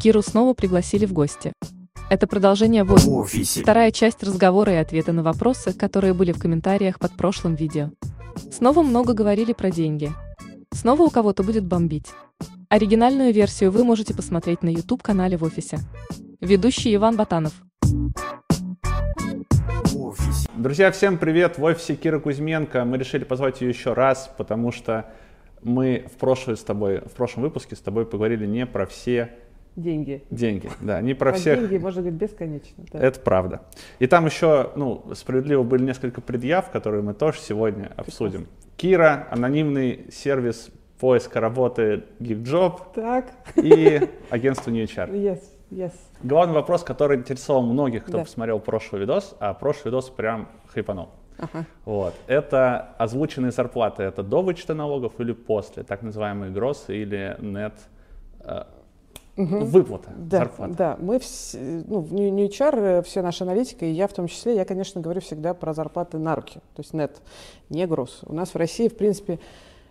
Киру снова пригласили в гости. Это продолжение в офисе. офисе. Вторая часть разговора и ответы на вопросы, которые были в комментариях под прошлым видео. Снова много говорили про деньги. Снова у кого-то будет бомбить. Оригинальную версию вы можете посмотреть на YouTube-канале в офисе. Ведущий Иван Батанов. Друзья, всем привет! В офисе Кира Кузьменко. Мы решили позвать ее еще раз, потому что мы в, прошлый с тобой, в прошлом выпуске с тобой поговорили не про все Деньги. деньги. Да, не про Про всех. деньги можно говорить бесконечно. да. Это правда. И там еще, ну, справедливо были несколько предъяв, которые мы тоже сегодня обсудим. Кира, анонимный сервис поиска работы GeekJob Так, и агентство New HR. yes, yes. Главный вопрос, который интересовал многих, кто Да. посмотрел прошлый видос, а прошлый видос прям хайпанул. Ага. Вот. Это озвученные зарплаты. Это до вычета налогов или после, так называемые гроссы или нет э, выплата Да, зарплаты. да, мы вс- ну, в New HR, э, все наши аналитики, и я в том числе, я, конечно, говорю всегда про зарплаты на руки, то есть нет, не груз. У нас в России, в принципе,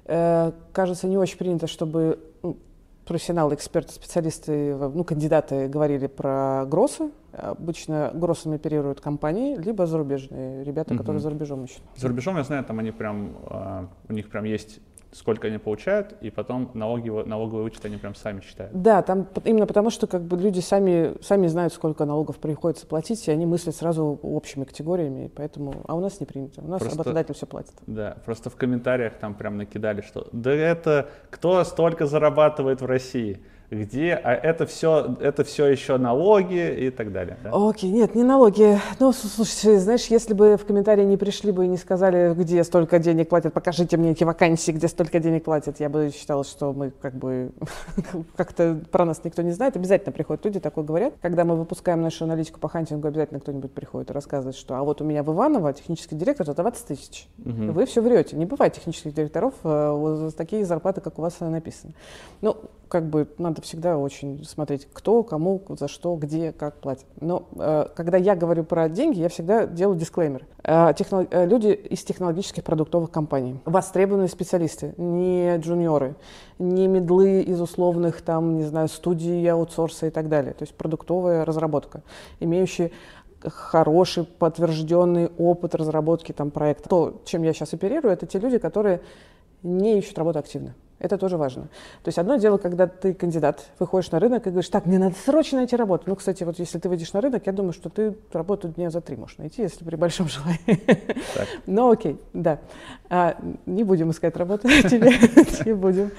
э, кажется, не очень принято, чтобы ну, профессионалы, эксперты, специалисты, в- ну, кандидаты говорили про гроссы. Обычно гроссами оперируют компании, либо зарубежные ребята, которые Мгм. за рубежом ищут. За рубежом, я знаю, там они прям, э, у них прям есть сколько они получают, и потом налоги, налоговый вычет они прям сами считают. Да, там именно потому, что как бы люди сами, сами знают, сколько налогов приходится платить, и они мыслят сразу общими категориями, и поэтому, а у нас не принято, у нас Просто- работодатель все платит. Да, просто в комментариях там прям накидали, что да это кто столько зарабатывает в России, где, а это все, это все еще налоги и так далее. да? Окей, нет, не налоги. Ну, слушай, знаешь, если бы в комментарии не пришли бы и не сказали, где столько денег платят, покажите мне эти вакансии, где столько денег платят, я бы считала, что мы как бы как-то про нас никто не знает. Обязательно приходят люди, такое говорят. Когда мы выпускаем нашу аналитику по хантингу, обязательно кто-нибудь приходит и рассказывает, что а вот у меня в Иваново технический директор за 20 тысяч. Вы все врете. Не бывает технических директоров э, такие зарплаты, как у вас э, написано. Ну, как бы надо всегда очень смотреть, кто, кому, за что, где, как платят. Но э, когда я говорю про деньги, я всегда делаю дисклеймер. Э, техно- э, люди из технологических продуктовых компаний, востребованные специалисты, не джуниоры, не медлы из условных, там, не знаю, студий, аутсорса и так далее. То есть продуктовая разработка, имеющие хороший подтвержденный опыт разработки там проекта. То, чем я сейчас оперирую, это те люди, которые не ищут работу активно. Это тоже важно. То есть одно дело, когда ты кандидат, выходишь на рынок и говоришь, так, мне надо срочно найти работу. Ну, кстати, вот если ты выйдешь на рынок, я думаю, что ты работу дня за три можешь найти, если при большом желании. Так. Ну, окей, да. А, не будем искать работу тебе, не будем.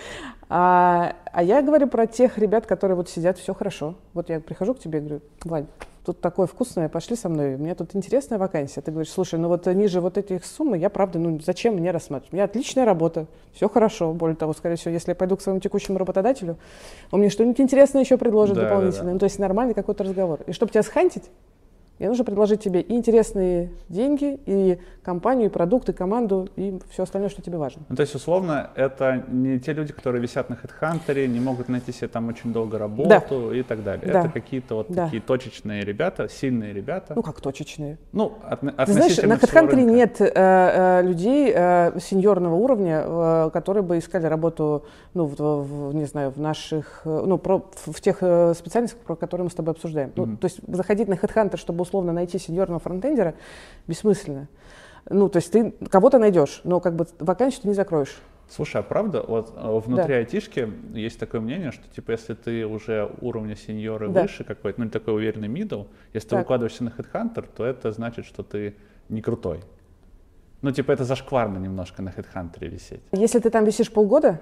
А, а я говорю про тех ребят, которые вот сидят, все хорошо. Вот я прихожу к тебе и говорю, Вань, тут такое вкусное, пошли со мной, у меня тут интересная вакансия. Ты говоришь, слушай, ну вот ниже вот этих суммы я, правда, ну зачем мне рассматривать? У меня отличная работа, все хорошо. Более того, скорее всего, если я пойду к своему текущему работодателю, он мне что-нибудь интересное еще предложит Да, да, дополнительно. да. Ну, то есть нормальный какой-то разговор. И чтобы тебя схантить, мне нужно предложить тебе и интересные деньги, и компанию, и продукт, и команду, и все остальное, что тебе важно. Ну, то есть, условно, это не те люди, которые висят на HeadHunter, не могут найти себе там очень долго работу и так далее. Да. Это какие-то вот Да. такие точечные ребята, сильные ребята. Ну, как точечные. Ну, отно- Ты знаешь, на HeadHunter нет э, э, людей э, сеньорного уровня, э, которые бы искали работу, ну, в, в- не знаю, в наших, э, ну, про- в, тех э, специальностях, про которые мы с тобой обсуждаем. Ну, Мгм. то есть заходить на HeadHunter, чтобы условно найти сеньорного фронтендера, бессмысленно. Ну, то есть ты кого-то найдешь, но как бы вакансию ты не закроешь. Слушай, а правда, вот э, внутри айтишки есть такое мнение, что типа если ты уже уровня сеньора Да. выше какой-то, ну или такой уверенный middle, если ты Так. выкладываешься на HeadHunter, то это значит, что ты не крутой. Ну типа это зашкварно немножко на HeadHunter висеть. Если ты там висишь полгода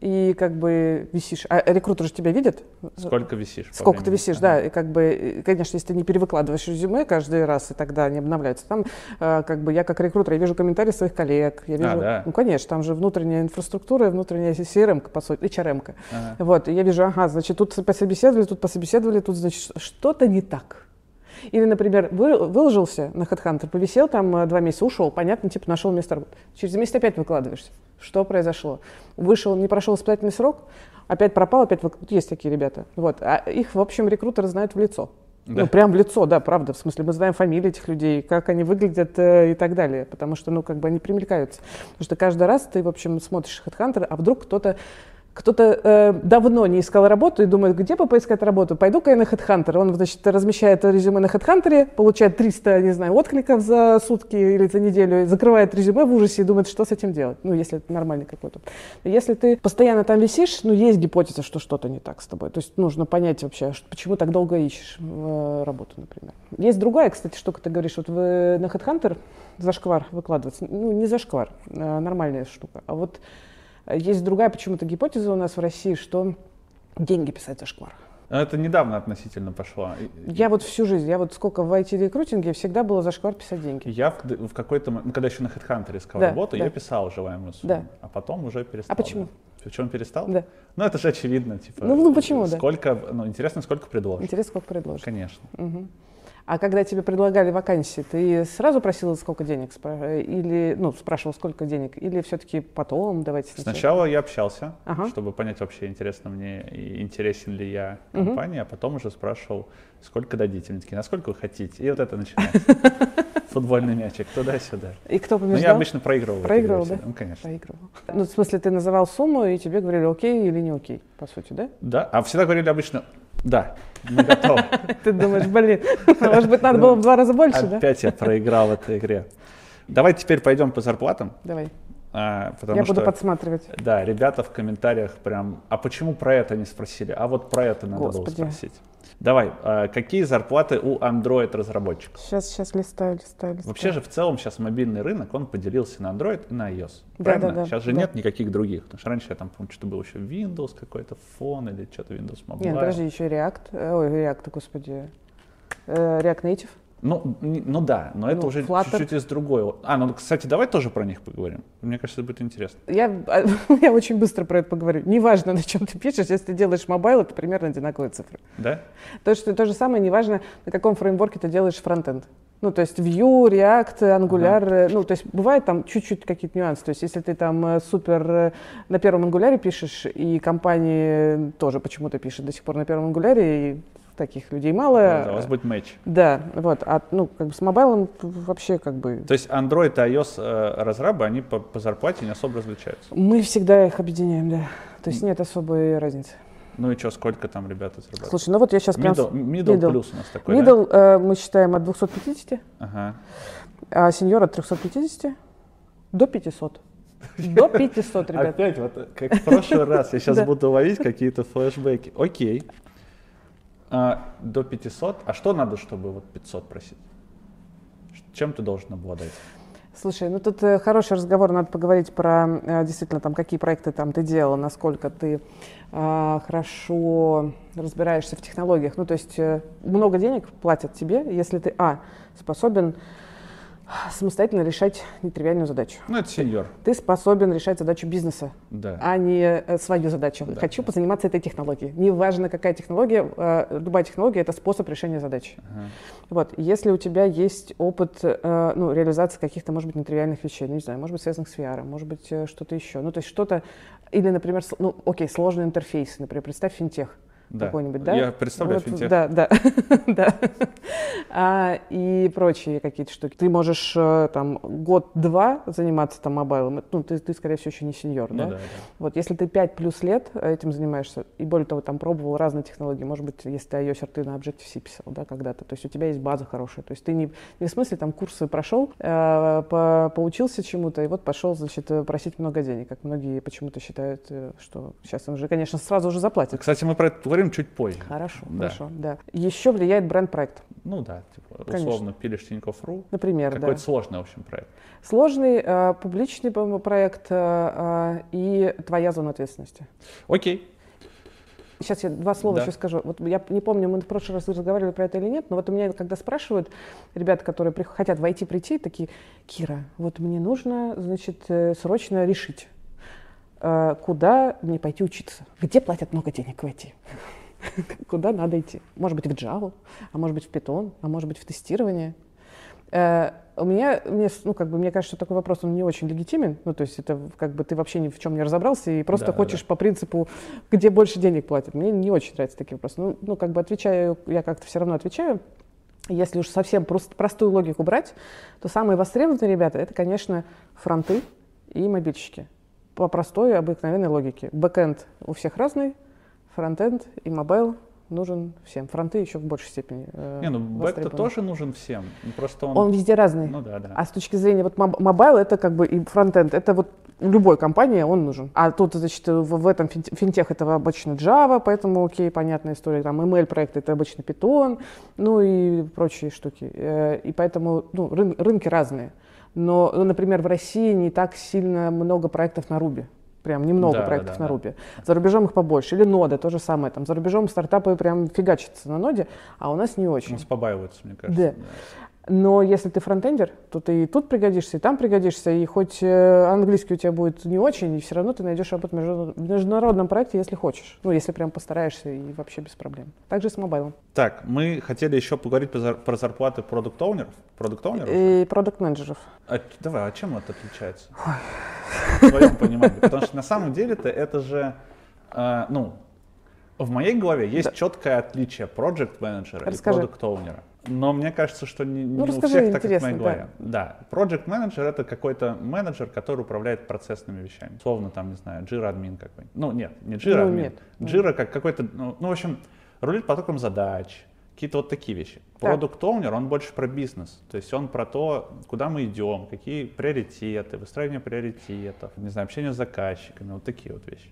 и как бы висишь, а рекрутер же тебя видит, Сколько висишь? Сколько ты висишь, Ага. да, и как бы, конечно, если ты не перевыкладываешь резюме каждый раз, и тогда они обновляются, там, э, как бы, я как рекрутер, я вижу комментарии своих коллег, я вижу, да? ну, конечно, там же внутренняя инфраструктура, внутренняя CRM, по сути, HRM. Ага. Вот, и я вижу, ага, значит, тут пособеседовали, тут пособеседовали, тут, значит, что-то не так. Или, например, вы, выложился на HeadHunter, повисел там э, два месяца, ушел, понятно, типа нашел место работы. Через месяц опять выкладываешься. Что произошло? Вышел, не прошел испытательный срок, опять пропал, опять вык- есть такие ребята. Вот. А их, в общем, рекрутеры знают в лицо. Да. Ну, прям в лицо, да, правда. В смысле, мы знаем фамилии этих людей, как они выглядят э, и так далее. Потому что, ну, как бы они примелькаются. Потому что каждый раз ты, в общем, смотришь HeadHunter, а вдруг кто-то кто-то э, давно не искал работу и думает, где бы поискать работу? Пойду-ка я на HeadHunter. Он, значит, размещает резюме на HeadHunter, получает 300, не знаю, откликов за сутки или за неделю, закрывает резюме в ужасе и думает, что с этим делать. Ну, если это нормальный какой-то. Если ты постоянно там висишь, ну, есть гипотеза, что что-то не так с тобой. То есть нужно понять вообще, что, почему так долго ищешь э, работу, например. Есть другая, кстати, штука, ты говоришь, вот вы на HeadHunter зашквар выкладываться. Ну, не зашквар, а нормальная штука. А вот есть другая почему-то гипотеза у нас в России, что деньги писать зашквар. Это недавно относительно пошло. Я вот всю жизнь, я вот сколько в IT-рекрутинге, всегда было зашквар писать деньги. Я в, в какой-то ну, когда еще на HeadHunter искал Да, работу, да. я писал желаемую сумму, Да. а потом уже перестал. А почему? Причем перестал? Да. Ну, это же очевидно, типа. Ну, ну, почему, да? Сколько, ну, интересно, сколько предложат. Интересно, сколько предложишь. Конечно. Мгм. А когда тебе предлагали вакансии, ты сразу просила, сколько денег? Или, ну, спрашивал, сколько денег? Или все-таки потом, давайте сначала? Сначала я общался, Ага. чтобы понять вообще, интересно мне и интересен ли я компании, а потом уже спрашивал, сколько дадите. Они такие, насколько вы хотите? И вот это начинается. Футбольный мячик туда-сюда. И кто Но Ну, я побеждал? обычно проигрывал. Проигрывал, да? Ну, конечно. Проигрывал. Ну, в смысле, ты называл сумму, и тебе говорили, окей или не окей, по сути, да? Да, а всегда говорили обычно, да, Ты думаешь, блин, может быть, надо было в два раза больше, да? Опять я проиграл в этой игре. Давай теперь пойдем по зарплатам, Давай, а, потому я что... буду подсматривать. Да, ребята в комментариях прям, а почему про это не спросили? А вот про это надо Господи. было спросить. Давай, а, какие зарплаты у Android-разработчиков? Сейчас, сейчас листаю, листаю, листаю. Вообще же в целом сейчас мобильный рынок, он поделился на Android и на iOS. Да, правильно? да, да, сейчас же да. нет никаких других. Потому что раньше я там помню, что было еще Windows какой-то, фон или что-то Windows Mobile. Нет, подожди, еще React. Ой, React, господи. Э, React Native. Ну, ну да, но это Ну, уже Flutter. чуть-чуть из другой. А, ну, кстати, давай тоже про них поговорим. Мне кажется, это будет интересно. Я, а, я очень быстро про это поговорю. Неважно, на чем ты пишешь, если ты делаешь mobile, это примерно одинаковые цифры. Да? То, что, то же самое, неважно, на каком фреймворке ты делаешь фронтенд. Ну, то есть Vue, React, Angular, э, ну, то есть бывает там чуть-чуть какие-то нюансы. То есть если ты там э, супер э, на первом Angular пишешь, и компании тоже почему-то пишут до сих пор на первом Angular, и таких людей мало. Да, у вас будет матч. Да, вот, а, ну, как бы с мобайлом вообще как бы... То есть Android и iOS э, разрабы, они по, по зарплате не особо различаются. Мы всегда их объединяем, да. То есть нет особой разницы. Ну и что, сколько там ребята зарабатывают? Слушай, ну вот я сейчас прям... Middle, middle middle. плюс у нас такой, да? Middle э, мы считаем от 250, Ага. а сеньор от 350 до 500. До 500, ребят. Опять вот как в прошлый раз, я сейчас Да. буду ловить какие-то флешбеки. Окей. А, до 500. А что надо, чтобы вот 500 просить? Чем ты должен обладать? Слушай, ну тут э, хороший разговор, надо поговорить про э, действительно там какие проекты там ты делала, насколько ты э, хорошо разбираешься в технологиях. Ну то есть э, много денег платят тебе, если ты а способен самостоятельно решать нетривиальную задачу. Ну, это сеньор. Ты способен решать задачу бизнеса, Да. а не э, свою задачу. Да. Хочу позаниматься этой технологией. Неважно, какая технология, э, любая технология это способ решения задачи. Ага. Вот, если у тебя есть опыт э, ну, реализации каких-то, может быть, нетривиальных вещей, ну, не знаю, может быть, связанных с VR, может быть, что-то еще. Ну, то есть что-то, или, например, ну, окей, сложный интерфейс, например, представь финтех Да. какой-нибудь, да? Я представляю Вот, финтех. Да, да, да. А, и прочие какие-то штуки. Ты можешь э, там год-два заниматься там мобайлом, ну, ты, ты, скорее всего, еще не сеньор, Ну да? да, да. Вот, если ты 5 плюс лет этим занимаешься, и более того, там пробовал разные технологии, может быть, если ты iOS ты на Objective-C писал, да, когда-то, то есть у тебя есть база хорошая, то есть ты не, не в смысле там курсы прошел, э, по- поучился чему-то, и вот пошел, значит, э, просить много денег, как многие почему-то считают, э, что сейчас он же, конечно, сразу уже заплатит. Кстати, мы про это поговорим чуть позже. Хорошо, Да. хорошо, да. Еще влияет бренд-проект, Ну да, типа, Конечно. условно пилишь Тинькофф.ру. например, да. Какой-то сложный, в общем, проект. Сложный э, публичный проект э, э, и твоя зона ответственности. Окей. Сейчас я два слова Да. еще скажу. Вот я не помню, мы в прошлый раз разговаривали про это или нет, но вот у меня, когда спрашивают ребята, которые хотят войти, прийти, такие, Кира, вот мне нужно, значит, э, срочно решить, куда мне пойти учиться, где платят много денег в IT, куда надо идти. Может быть, в Java, а может быть, в Python, а может быть, в тестирование. Э, У меня, мне, ну, как бы, мне кажется, что такой вопрос, он не очень легитимен. Ну, то есть это как бы ты вообще ни в чем не разобрался и просто да, хочешь да. по принципу, где больше денег платят. Мне не очень нравятся такие вопросы. Ну, ну как бы отвечаю, я как-то все равно отвечаю. Если уж совсем прост- простую логику брать, то самые востребованные ребята, это, конечно, фронты и мобильщики. По простой обыкновенной логике. Бэкэнд у всех разный, фронтенд и mobile нужен всем. Фронты еще в большей степени. Э, не, ну бэк-то тоже нужен всем. Ну, просто он... он везде разный. Ну да, да. А с точки зрения вот mobile это как бы и фронтенд, это вот любой компании он нужен. А тут, значит, в, в этом финтех это обычно Java, поэтому окей, понятная история. Там ML проекты это обычно Python, ну и прочие штуки. Э, и поэтому ну, рын, рынки разные. Но, ну, например, в России не так сильно много проектов на Ruby. Прям немного да, проектов да, на да. Ruby. За рубежом их побольше. Или нода, то же самое. Там за рубежом стартапы прям фигачатся на ноде, а у нас не очень. Ну, побаиваются, мне кажется. Да. Но если ты фронтендер, то ты и тут пригодишься, и там пригодишься, и хоть э, английский у тебя будет не очень, и все равно ты найдешь работу в международном проекте, если хочешь. Ну, если прям постараешься, и вообще без проблем. Также с мобайлом. Так, мы хотели еще поговорить про зарплаты продукт-оунеров. Продукт-оунеров? И продукт-менеджеров. А, давай, а чем это отличается? В твоем понимании. Потому что на самом деле-то это же, э, ну, в моей голове есть да. четкое отличие проект-менеджера и продукт-оунера. Но мне кажется, что не, ну, не у всех так, как в моей голове. Да. да. Project менеджер это какой-то менеджер, который управляет процессными вещами. Словно там, не знаю, Jira админ какой-нибудь. Ну, нет, не Jira ну, нет. Jira как какой-то, ну, ну, в общем, рулит потоком задач, какие-то вот такие вещи. Продукт оунер он больше про бизнес, то есть он про то, куда мы идем, какие приоритеты, выстраивание приоритетов, не знаю, общение с заказчиками, вот такие вот вещи.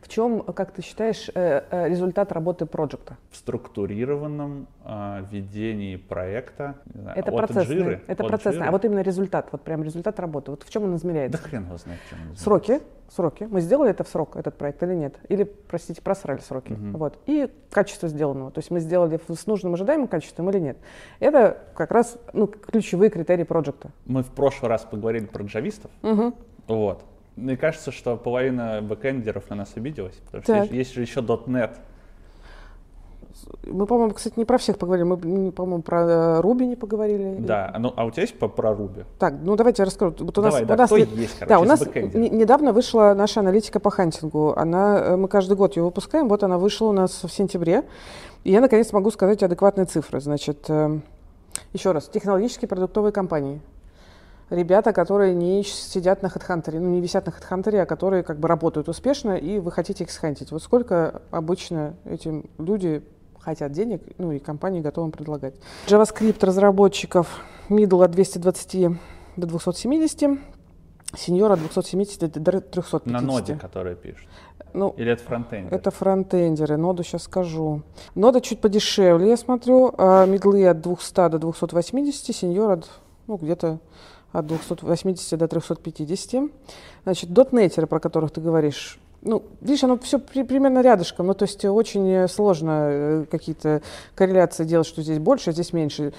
В чем, как ты считаешь, э, э, результат работы проекта? В структурированном э, ведении проекта. Знаю, это процессный. это процессный. А вот именно результат, вот прям результат работы. Вот в чем он измеряется? Да хрен его знает, в чем он измеряется. Сроки. Сроки. Мы сделали это в срок, этот проект, или нет? Или, простите, просрали сроки. Угу. Вот. И качество сделанного. То есть мы сделали с нужным ожидаемым качеством или нет. Это как раз ну, ключевые критерии проекта. Мы в прошлый раз поговорили про джавистов. Угу. Вот. Мне кажется, что половина бэкэндеров на нас обиделась, потому что есть, есть же еще .NET. Мы, по-моему, кстати, не про всех поговорили, мы, по-моему, про Ruby не поговорили. Да, ну, а у тебя есть по, про Ruby? Так, ну давайте я расскажу. Вот у Давай, нас, да, у нас, кто есть, короче, да, у нас недавно вышла наша аналитика по хантингу. Она, э, мы каждый год ее выпускаем, вот она вышла у нас в сентябре. И я, наконец, могу сказать адекватные цифры. Значит, э, еще раз, технологические продуктовые компании – ребята, которые не сидят на HeadHunter, ну не висят на HeadHunter, а которые как бы работают успешно, и вы хотите их схантить. Вот сколько обычно этим люди хотят денег, ну и компании готовы предлагать. JavaScript разработчиков middle от 220 до 270, сеньор от 270 до 350. На ноде, которые пишут? Ну, Или это фронтендеры? Это фронтендеры, ноду сейчас скажу. Нода чуть подешевле, я смотрю, а от 200 до 280, сеньор от, ну, где-то от 280 до 350. Значит, дотнетеры, про которых ты говоришь, ну, видишь, оно все при, примерно рядышком, ну, то есть очень сложно э, какие-то корреляции делать, что здесь больше, а здесь меньше.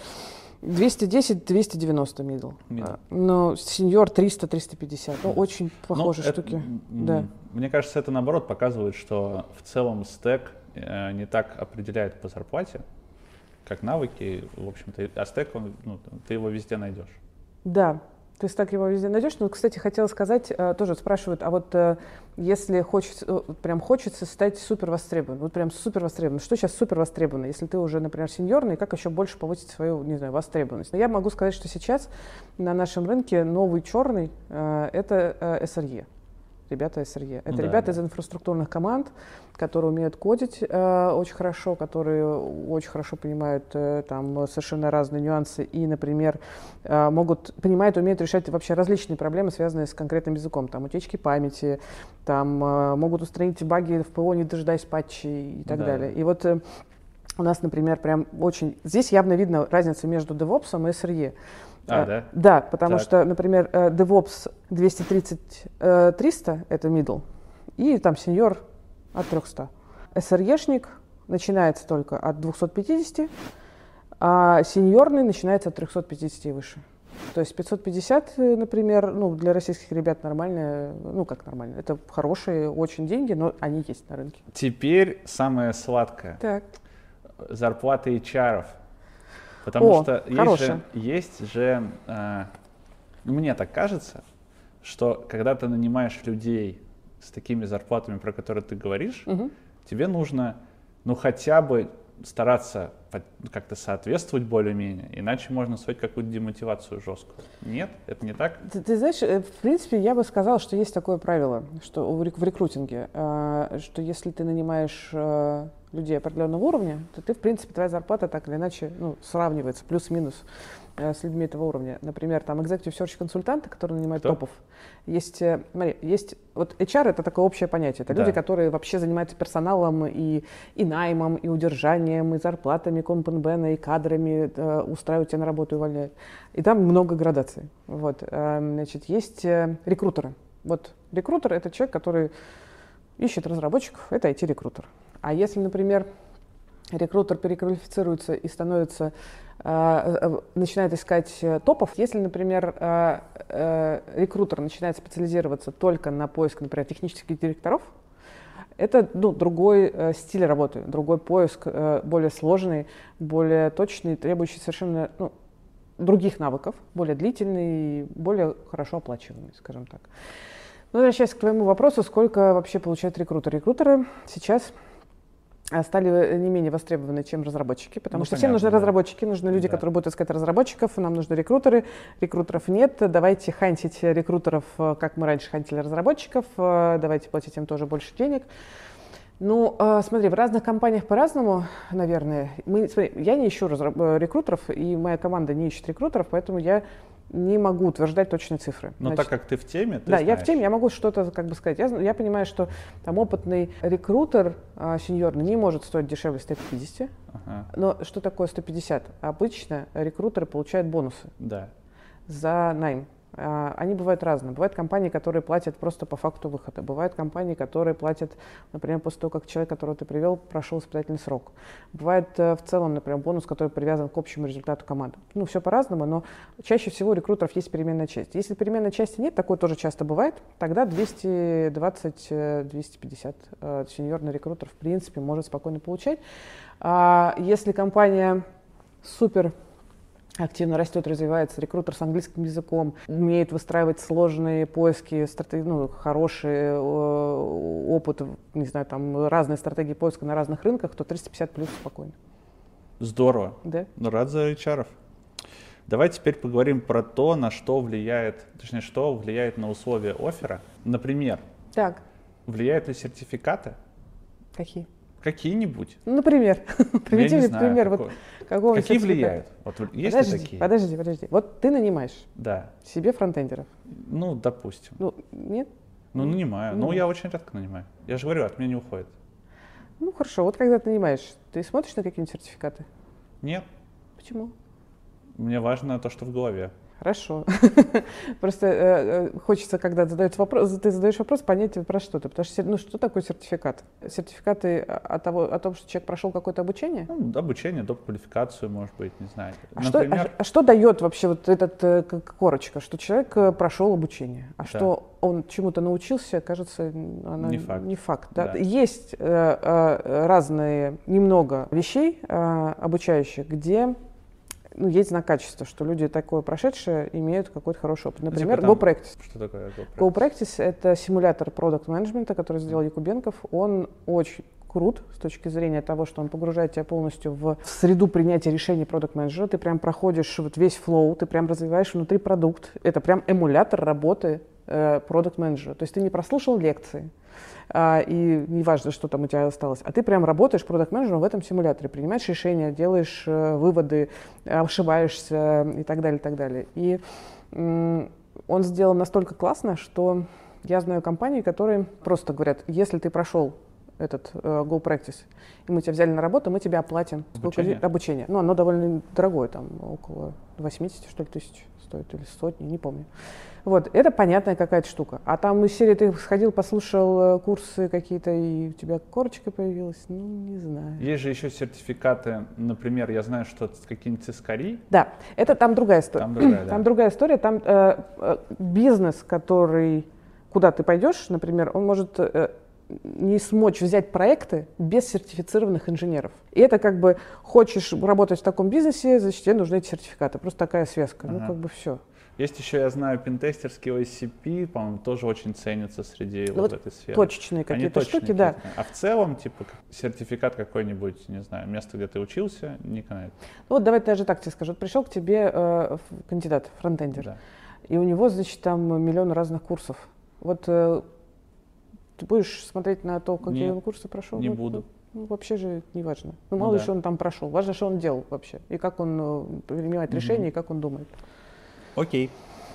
210-290 middle. middle. Но сеньор 300-350. Ну, очень похожие ну, штуки. Это, да. Мне кажется, это наоборот показывает, что в целом стек э, не так определяет по зарплате, как навыки. В общем-то, а стек, он, ну, ты его везде найдешь. Да, то есть так его везде найдешь. Но, кстати, хотела сказать, э, тоже спрашивают, а вот э, если хочется, э, прям хочется стать супер востребованным, вот прям супер востребованным, что сейчас супер востребовано, если ты уже, например, сеньорный, как еще больше повысить свою, не знаю, востребованность? Но я могу сказать, что сейчас на нашем рынке новый черный – это SRE ребята SRE. Это да, ребята да. из инфраструктурных команд, которые умеют кодить э, очень хорошо, которые очень хорошо понимают э, там совершенно разные нюансы и, например, э, могут понимают, умеют решать вообще различные проблемы, связанные с конкретным языком, там утечки памяти, там э, могут устранить баги в ПО, не дожидаясь патчей и так да. далее. И вот э, у нас, например, прям очень здесь явно видно разницу между DevOps и SRE. А, да? Да, потому так. что, например, DevOps 230-300 это middle, и там сеньор от 300. SRE-шник начинается только от 250, а сеньорный начинается от 350 и выше. То есть 550, например, ну, для российских ребят нормально, ну, как нормально, это хорошие очень деньги, но они есть на рынке. Теперь самое сладкое. Так. Зарплаты HR. Потому О, что есть же, есть же э, мне так кажется, что когда ты нанимаешь людей с такими зарплатами, про которые ты говоришь, угу. тебе нужно, ну хотя бы стараться как-то соответствовать более-менее, иначе можно строить какую-то демотивацию жесткую. Нет, это не так? Ты, ты знаешь, э, в принципе, я бы сказала, что есть такое правило, что в рекрутинге, э, что если ты нанимаешь э, людей определенного уровня, то ты, в принципе, твоя зарплата так или иначе ну, сравнивается, плюс-минус э, с людьми этого уровня. Например, там executive search консультанты, которые нанимают Кто? топов. Есть, э, смотри, есть, вот HR это такое общее понятие. Это да. люди, которые вообще занимаются персоналом и, и наймом, и удержанием, и зарплатами, компенбена, и кадрами, э, устраивают тебя на работу и увольняют. И там много градаций. Вот, э, значит, есть э, рекрутеры. Вот рекрутер это человек, который ищет разработчиков, это IT-рекрутер. А если, например, рекрутер переквалифицируется и становится, э, э, начинает искать э, топов, если, например, рекрутер начинает специализироваться только на поиск, например, технических директоров, это ну, другой стиль работы, другой поиск, более сложный, более точный, требующий совершенно ну, других навыков, более длительный и более хорошо оплачиваемый, скажем так. Ну, возвращаясь к твоему вопросу, сколько вообще получают рекрутеры? Рекрутеры сейчас стали э, не менее востребованы, чем разработчики, потому ну, что понятно, всем нужны да. разработчики, нужны люди, да. которые будут искать разработчиков, нам нужны рекрутеры, рекрутеров нет, давайте хантить рекрутеров, э, как мы раньше хантили разработчиков, э, давайте платить им тоже больше денег. Ну, смотри, в разных компаниях по-разному, наверное. Мы, смотри, я не ищу рекрутеров, и моя команда не ищет рекрутеров, поэтому я не могу утверждать точные цифры. Но Значит, так как ты в теме, ты Да, знаешь. я в теме, я могу что-то как бы сказать. Я, я понимаю, что там опытный рекрутер а, сеньорный не может стоить дешевле 150. Ага. Но что такое 150? Обычно рекрутеры получают бонусы да. за найм. А, они бывают разные. Бывают компании, которые платят просто по факту выхода. Бывают компании, которые платят, например, после того, как человек, которого ты привел, прошел испытательный срок. Бывает э, в целом, например, бонус, который привязан к общему результату команды. Ну, все по-разному, но чаще всего у рекрутеров есть переменная часть. Если переменной части нет, такое тоже часто бывает, тогда 220-250 э, сеньорный рекрутер в принципе может спокойно получать. А если компания супер активно растет, развивается, рекрутер с английским языком, умеет выстраивать сложные поиски, стратег... ну, хороший э, опыт, не знаю, там разные стратегии поиска на разных рынках, то 350 плюс спокойно. Здорово. Да. Ну, рад за HR. Давай теперь поговорим про то, на что влияет, точнее, что влияет на условия оффера. Например, так. влияют ли сертификаты? Какие? Какие-нибудь. Ну, например, приведи мне пример. Какой. Вот, какого Какие влияют? Вот, есть подожди, такие? подожди, подожди. Вот ты нанимаешь да. себе фронтендеров. Ну, допустим. Ну, нет? Ну, нанимаю. Ну, ну, я очень редко нанимаю. Я же говорю, от меня не уходит. Ну, хорошо. Вот когда ты нанимаешь, ты смотришь на какие-нибудь сертификаты? Нет. Почему? Мне важно то, что в голове. Хорошо. Просто э, э, хочется, когда задают вопрос, ты задаешь вопрос, понять про что то Потому что, ну, что такое сертификат? Сертификаты о, того, о том, что человек прошел какое-то обучение? Ну, обучение, доп. квалификацию, может быть, не знаю. А, Например... что, а, а что дает вообще вот этот э, корочка, что человек э, прошел обучение, а да. что он чему-то научился, кажется, она не факт. Не факт да? Да. Есть э, э, разные, немного вещей э, обучающих, где ну, есть знак качества, что люди такое прошедшие имеют какой-то хороший опыт. Ну, Например, типа GoPractice. Что такое GoPractice? GoPractice — это симулятор продукт менеджмента который сделал Якубенков. Он очень крут с точки зрения того, что он погружает тебя полностью в среду принятия решений продукт менеджера Ты прям проходишь вот весь флоу, ты прям развиваешь внутри продукт. Это прям эмулятор работы продукт менеджера То есть ты не прослушал лекции, а, и неважно, что там у тебя осталось, а ты прям работаешь продакт-менеджером в этом симуляторе, принимаешь решения, делаешь э, выводы, ошибаешься и так далее, и так далее. И он сделан настолько классно, что я знаю компании, которые просто говорят, если ты прошел этот э, Go Practice, и мы тебя взяли на работу, мы тебе оплатим обучение. Сколько, обучение. Ну, оно довольно дорогое, там около 80, что ли, тысяч стоит, или сотни, не помню. Вот, это понятная какая-то штука. А там из серии ты сходил, послушал э, курсы какие-то, и у тебя корочка появилась, ну, не знаю. Есть же еще сертификаты, например, я знаю, что какие-нибудь цискари. Да, это там другая история. Там другая, да. там другая история, там э, э, бизнес, который, куда ты пойдешь, например, он может э, не смочь взять проекты без сертифицированных инженеров. И это как бы, хочешь работать в таком бизнесе, значит, тебе нужны эти сертификаты. Просто такая связка. Ну, ага. Ну, как бы все. Есть еще, я знаю, пентестерские OSCP, по-моему, тоже очень ценятся среди Ну вот вот этой сферы. Точечные какие-то штуки, да. какие-то. А в целом, типа, сертификат какой-нибудь, не знаю, место, где ты учился, не канает. Ну вот давай даже так тебе скажу. Вот пришел к тебе э, кандидат, фронтендер, Да. и у него, значит, там миллион разных курсов. Вот э, ты будешь смотреть на то, какие Нет, он курсы прошел? не Ну, буду. Ну, вообще же не важно. Ну, Ну мало ли, да. что он там прошел. Важно, что он делал вообще. И как он э, принимает решения, и как он думает. Окей.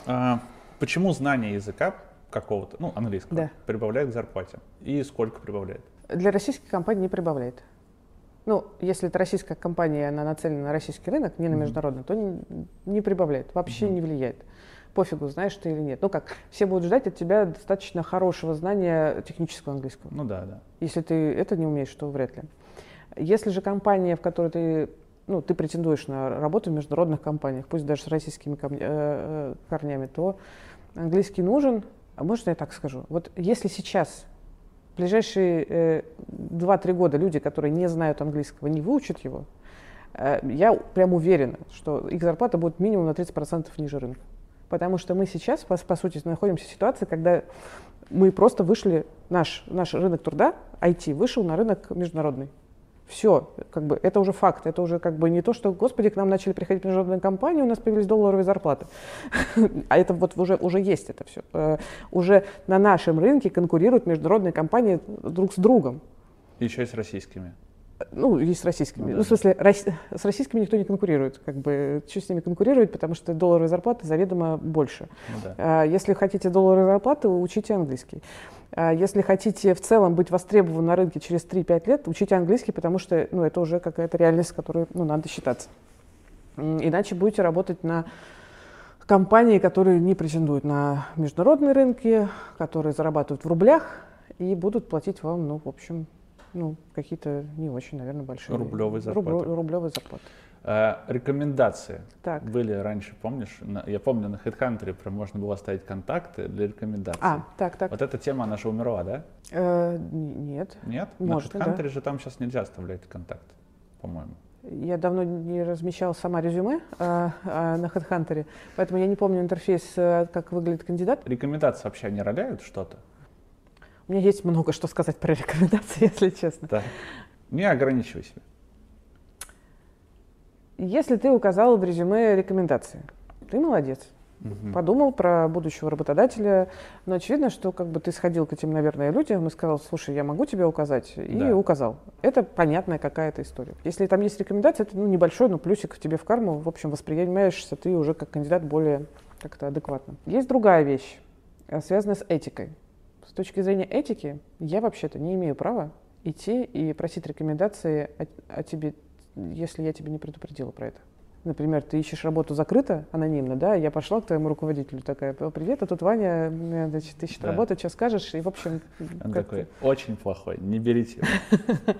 А, почему знание языка какого-то, ну, английского, Да. прибавляет к зарплате? И сколько прибавляет? Для российских компаний не прибавляет. Ну, если это российская компания, она нацелена на российский рынок, не на международный, то не, не прибавляет, вообще Мгм. не влияет. Пофигу, знаешь ты или нет. Ну как, все будут ждать от тебя достаточно хорошего знания технического английского. Ну да, да. Если ты это не умеешь, то вряд ли. Если же компания, в которой ты, ну, ты претендуешь на работу в международных компаниях, пусть даже с российскими э, э, корнями, то английский нужен. А можно я так скажу? Вот если сейчас, в ближайшие э, 2-3 года люди, которые не знают английского, не выучат его, э, я прям уверена, что их зарплата будет минимум на 30% ниже рынка. Потому что мы сейчас, по, по сути, находимся в ситуации, когда мы просто вышли, наш, наш рынок труда, IT, вышел на рынок международный. Все, как бы, это уже факт, это уже как бы не то, что, господи, к нам начали приходить международные компании, у нас появились долларовые зарплаты. А это вот уже, уже есть это все. Уже на нашем рынке конкурируют международные компании друг с другом. И еще и с российскими. Ну, с российскими. Ну Ну, в смысле, рос- с российскими никто не конкурирует. Как бы, что с ними конкурировать, потому что долларовые зарплаты заведомо больше. Ну да. А, Если хотите долларовые зарплаты, учите английский. А Если хотите в целом быть востребованы на рынке через 3-5 лет, учите английский, потому что ну, это уже какая-то реальность, с которой ну, надо считаться. Иначе будете работать на компании, которые не претендуют на международные рынки, которые зарабатывают в рублях и будут платить вам, ну, в общем, ну, какие-то не очень, наверное, большие. Рублевые рублё- зарплаты. рублевые зарплаты. А, рекомендации. Так. Были раньше, помнишь? на- я помню, на HeadHunter прям можно было оставить контакты для рекомендаций. А, так, так. Вот эта тема, она же умерла, да? Э, нет. Нет? Можно, на да. HeadHunter же там сейчас нельзя оставлять контакты, по-моему. Я давно не размещала сама резюме а, а, на HeadHunter, поэтому я не помню интерфейс, а, как выглядит кандидат. Рекомендации вообще не роляют что-то? У меня есть много что сказать про рекомендации, если честно. Да. Не ограничивай себя. Если ты указал в резюме рекомендации, ты молодец. Мгм. Подумал про будущего работодателя, но очевидно, что как бы ты сходил к этим, наверное, людям и сказал, слушай, я могу тебя указать, и Да. указал. Это понятная какая-то история. Если там есть рекомендация, это ну, небольшой, но плюсик тебе в карму, в общем, воспринимаешься ты уже как кандидат более как-то адекватно. Есть другая вещь, связанная с этикой. С точки зрения этики, я вообще-то не имею права идти и просить рекомендации о, о тебе, если я тебе не предупредила про это. Например, ты ищешь работу закрыто, анонимно, да, я пошла к твоему руководителю такая, привет, а тут Ваня, э, значит, ищет Да. работу, что скажешь, и, в общем, Он такой, очень плохой, не берите его.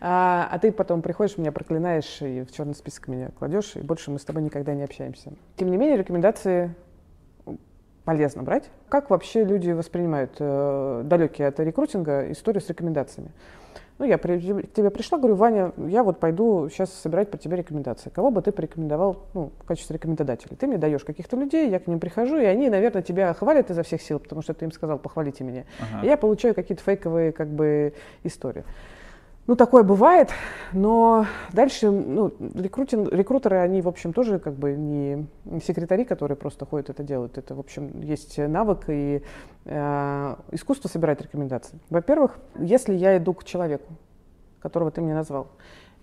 а, а ты потом приходишь, меня проклинаешь и в черный список меня кладешь, и больше мы с тобой никогда не общаемся. Тем не менее, рекомендации полезно брать. Как вообще люди воспринимают э, далекие от рекрутинга историю с рекомендациями? Ну, я при- к тебе пришла, говорю, Ваня, я вот пойду сейчас собирать по тебе рекомендации. Кого бы ты порекомендовал ну, в качестве рекомендодателя? Ты мне даешь каких-то людей, я к ним прихожу, и они, наверное, тебя хвалят изо всех сил, потому что ты им сказал, похвалите меня. Ага. И я получаю какие-то фейковые как бы истории. Ну, такое бывает, но дальше, ну, рекрутинг, рекрутеры, они, в общем, тоже как бы не секретари, которые просто ходят это делают. Это, в общем, есть навык и э, искусство собирать рекомендации. Во-первых, если я иду к человеку, которого ты мне назвал,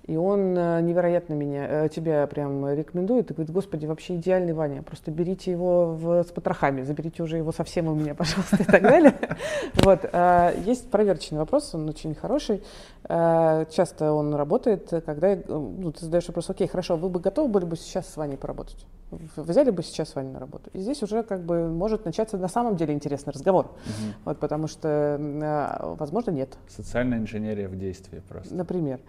и он э, невероятно меня, э, тебя прям рекомендует и говорит, господи, вообще идеальный Ваня, просто берите его в- с потрохами, заберите уже его совсем у меня, пожалуйста, и так далее. Вот. э, Есть проверочный вопрос, он очень хороший. Часто он работает, когда ну, ты задаешь вопрос, окей, хорошо, вы бы готовы были бы сейчас с Ваней поработать? Взяли бы сейчас Ваню на работу? И здесь уже как бы может начаться на самом деле интересный разговор. Мгм. Вот, потому что, возможно, нет. Социальная инженерия в действии просто. Например.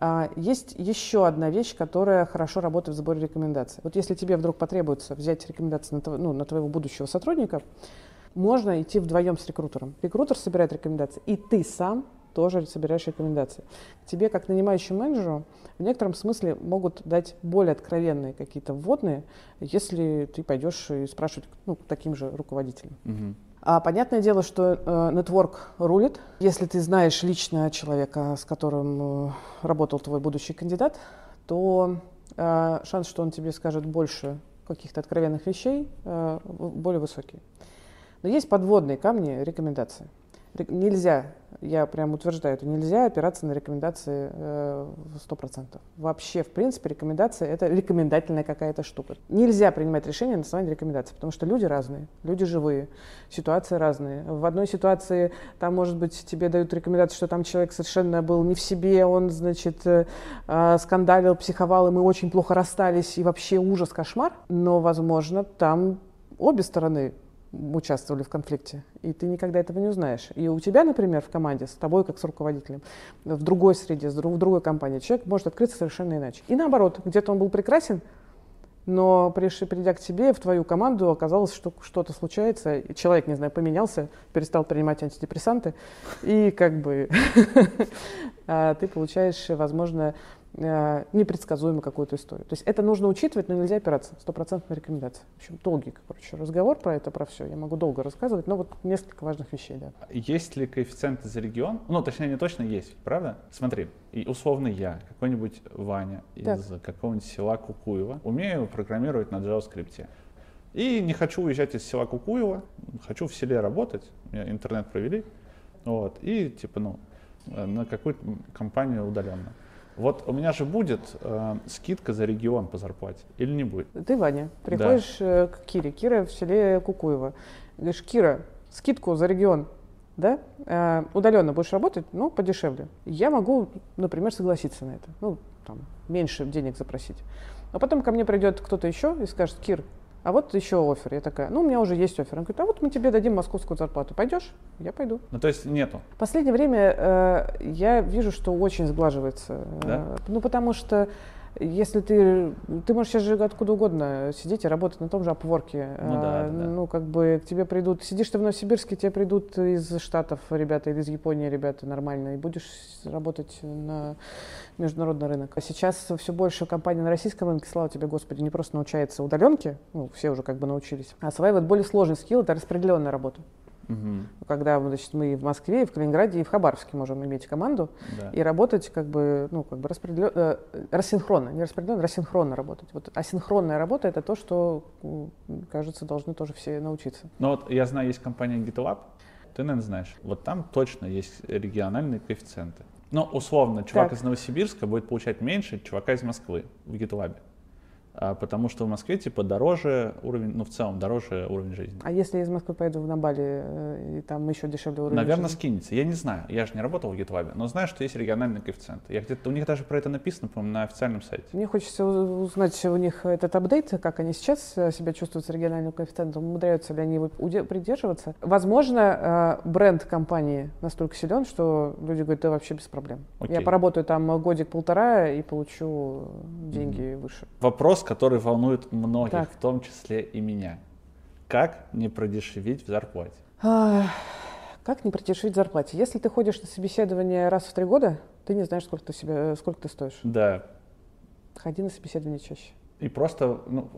А, Есть еще одна вещь, которая хорошо работает в сборе рекомендаций. Вот если тебе вдруг потребуется взять рекомендации на, ну, на твоего будущего сотрудника, можно идти вдвоем с рекрутером. Рекрутер собирает рекомендации, и ты сам тоже собираешь рекомендации. Тебе, как нанимающему менеджеру, в некотором смысле могут дать более откровенные какие-то вводные, если ты пойдешь и спрашивать ну, таким же руководителем. Мгм. А понятное дело, что э, нетворк рулит. Если ты знаешь лично человека, с которым э, работал твой будущий кандидат, то э, шанс, что он тебе скажет больше каких-то откровенных вещей, более высокий. Но есть подводные камни рекомендации. Нельзя, я прям утверждаю, это нельзя опираться на рекомендации э, в 100%. Вообще, в принципе, рекомендация – это рекомендательная какая-то штука. Нельзя принимать решения на основании рекомендаций, потому что люди разные, люди живые, ситуации разные. В одной ситуации там, может быть, тебе дают рекомендацию, что там человек совершенно был не в себе, он, значит, э, э, скандалил, психовал, и мы очень плохо расстались, и вообще ужас, кошмар. Но, возможно, там обе стороны участвовали в конфликте, и ты никогда этого не узнаешь. И у тебя, например, в команде, с тобой как с руководителем, в другой среде, в другой компании, человек может открыться совершенно иначе. И наоборот, где-то он был прекрасен, но придя к тебе, в твою команду, оказалось, что что-то случается, и человек, не знаю, поменялся, перестал принимать антидепрессанты, и как бы а, ты получаешь, возможно, э, непредсказуемую какую-то историю. То есть это нужно учитывать, но нельзя опираться. Стопроцентная рекомендация. В общем, долгий, короче, разговор про это, про все. Я могу долго рассказывать, но вот несколько важных вещей, да. Есть ли коэффициенты за регион? Ну, точнее, не точно есть, правда? Смотри, и условно я, какой-нибудь Ваня из Так. какого-нибудь села Кукуева, умею программировать на JavaScript. И не хочу уезжать из села Кукуева, хочу в селе работать, меня интернет провели, вот, и типа, ну, э, на какую-то компанию удаленно. Вот у меня же будет э, скидка за регион по зарплате или не будет? Ты, Ваня, приходишь э, к Кире. Кира в селе Кукуево. Говоришь, Кира, скидку за регион, да? Э, удаленно будешь работать, ну, подешевле. Я могу, например, согласиться на это. Ну, там, меньше денег запросить. А потом ко мне придет кто-то еще и скажет, Кир, а вот еще офер. Я такая, ну, у меня уже есть офер. Он говорит, а вот мы тебе дадим московскую зарплату. Пойдешь? Я пойду. Ну, то есть нету. В последнее время э, я вижу, что очень сглаживается. Э, Да? ну, потому что если ты, ты можешь сейчас же откуда угодно сидеть и работать на том же опворке. Ну да, да, да. Ну, как бы к тебе придут, сидишь ты в Новосибирске, тебе придут из Штатов ребята или из Японии ребята нормально, и будешь работать на международный рынок. А сейчас все больше компаний на российском рынке, слава тебе, Господи, не просто научается удаленке, ну, все уже как бы научились, а осваивают более сложный скилл, это распределенная работа. Мгм. Когда значит, мы и в Москве, и в Калининграде, и в Хабаровске можем иметь команду Да. и работать как бы, ну, как бы распределен... э, рассинхронно, не распределенно, рассинхронно работать. Вот асинхронная работа — это то, что, кажется, должны тоже все научиться. Ну вот я знаю, есть компания GitLab, ты, наверное, знаешь. Вот там точно есть региональные коэффициенты. Ну, условно, чувак Так. из Новосибирска будет получать меньше чувака из Москвы в GitLab. А, потому что в Москве, типа, дороже уровень, ну, в целом, дороже уровень жизни. А если из Москвы поеду на Бали, э, и там еще дешевле уровень Наверное, жизни? скинется. Я не знаю. Я же не работал в GitLab, но знаю, что есть региональные коэффициенты. Я где-то, у них даже про это написано, по-моему, на официальном сайте. Мне хочется узнать у них этот апдейт, как они сейчас э, себя чувствуют с региональным коэффициентом, умудряются ли они его придерживаться. Возможно, э, бренд компании настолько силен, что люди говорят, да вообще без проблем. Я Окей. поработаю там годик-полтора и получу деньги выше. Вопрос, который волнует многих, Так. в том числе и меня. Как не продешевить в зарплате? А, Как не продешевить зарплате? Если ты ходишь на собеседование раз в три года, ты не знаешь, сколько ты, себе, сколько ты стоишь. Да, Ходи на собеседование чаще. И просто, ну,